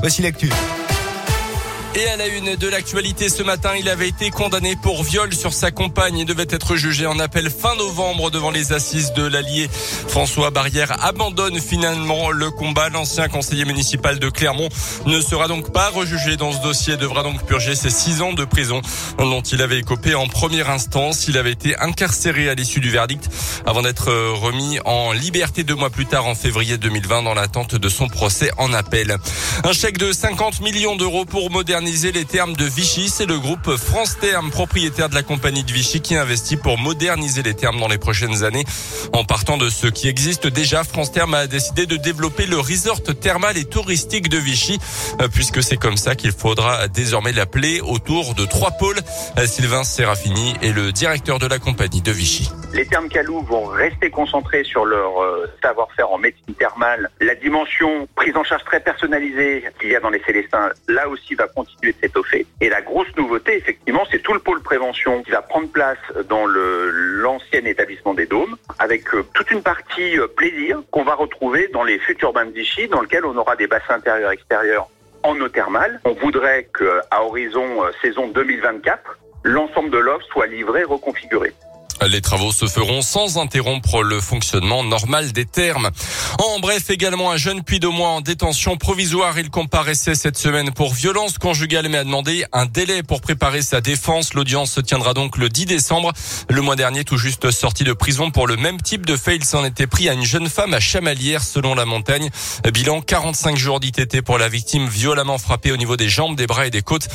Voici l'actu. Et à la une de l'actualité ce matin, il avait été condamné pour viol sur sa compagne et devait être jugé en appel fin novembre devant les assises de l'Allier. François Barrière abandonne finalement le combat. L'ancien conseiller municipal de Clermont ne sera donc pas rejugé dans ce dossier et devra donc purger ses six ans de prison dont il avait écopé en première instance. Il avait été incarcéré à l'issue du verdict avant d'être remis en liberté deux mois plus tard en février 2020 dans l'attente de son procès en appel. Un chèque de 50 millions d'euros pour moderniser les termes de Vichy. C'est le groupe France Terme, propriétaire de la compagnie de Vichy, qui investit pour moderniser les termes dans les prochaines années. En partant de ce qui existe déjà, France Terme a décidé de développer le resort thermal et touristique de Vichy, euh, puisque c'est comme ça qu'il faudra désormais l'appeler autour de trois pôles. Euh, Sylvain Serafini est le directeur de la compagnie de Vichy. Les termes Calou vont rester concentrés sur leur euh, savoir-faire en médecine thermale. La dimension prise en charge très personnalisée qu'il y a dans les Célestins, là aussi va continuer de s'étoffer. Et la grosse nouveauté, effectivement, c'est tout le pôle prévention qui va prendre place dans l'ancien établissement des Dômes, avec euh, toute une partie euh, plaisir qu'on va retrouver dans les futurs bains de Vichy, dans lequel on aura des bassins intérieurs et extérieurs en eau thermale. On voudrait qu'à horizon euh, saison 2024, l'ensemble de l'offre soit livré, reconfiguré. Les travaux se feront sans interrompre le fonctionnement normal des termes. En bref, également un jeune puits de mois en détention provisoire. Il comparaissait cette semaine pour violence conjugale mais a demandé un délai pour préparer sa défense. L'audience se tiendra donc le 10 décembre. Le mois dernier, tout juste sorti de prison pour le même type de fait, il s'en était pris à une jeune femme à Chamalières selon la montagne. Bilan 45 jours d'ITT pour la victime violemment frappée au niveau des jambes, des bras et des côtes.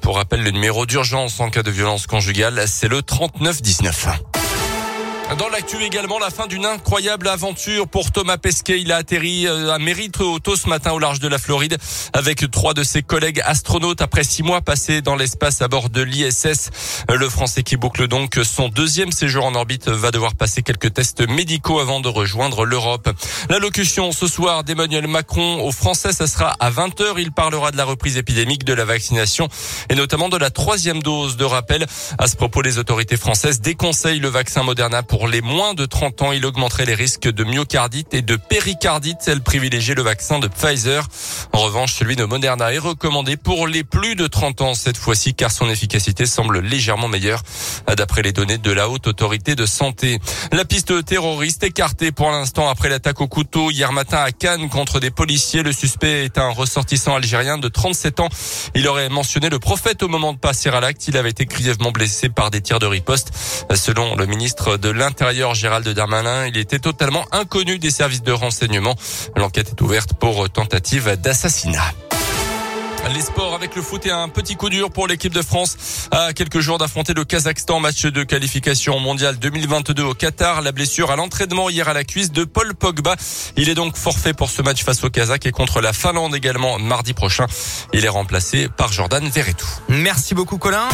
Pour rappel, le numéro d'urgence en cas de violence conjugale, c'est le 3919. Dans l'actu également, la fin d'une incroyable aventure pour Thomas Pesquet. Il a atterri euh, à Mérite Auto ce matin au large de la Floride avec trois de ses collègues astronautes après six mois passés dans l'espace à bord de l'ISS. Le Français qui boucle donc son deuxième séjour en orbite va devoir passer quelques tests médicaux avant de rejoindre l'Europe. L'allocution ce soir d'Emmanuel Macron aux Français, ça sera à 20h. Il parlera de la reprise épidémique, de la vaccination et notamment de la troisième dose de rappel. À ce propos, les autorités françaises déconseillent le vaccin Moderna pour pour les moins de 30 ans. Il augmenterait les risques de myocardite et de péricardite. Elle privilégie le vaccin de Pfizer. En revanche, celui de Moderna est recommandé pour les plus de 30 ans cette fois-ci car son efficacité semble légèrement meilleure d'après les données de la haute autorité de santé. La piste terroriste écartée pour l'instant après l'attaque au couteau hier matin à Cannes contre des policiers. Le suspect est un ressortissant algérien de 37 ans. Il aurait mentionné le prophète au moment de passer à l'acte. Il avait été grièvement blessé par des tirs de riposte. Selon le ministre de l'Intérieur, intérieur Gérald Darmanin. Il était totalement inconnu des services de renseignement. L'enquête est ouverte pour tentative d'assassinat. Les sports avec le foot et un petit coup dur pour l'équipe de France à quelques jours d'affronter le Kazakhstan match de qualification mondial 2022 au Qatar. La blessure à l'entraînement hier à la cuisse de Paul Pogba. Il est donc forfait pour ce match face au Kazakh et contre la Finlande également mardi prochain. Il est remplacé par Jordan Verretou. Merci beaucoup Colin.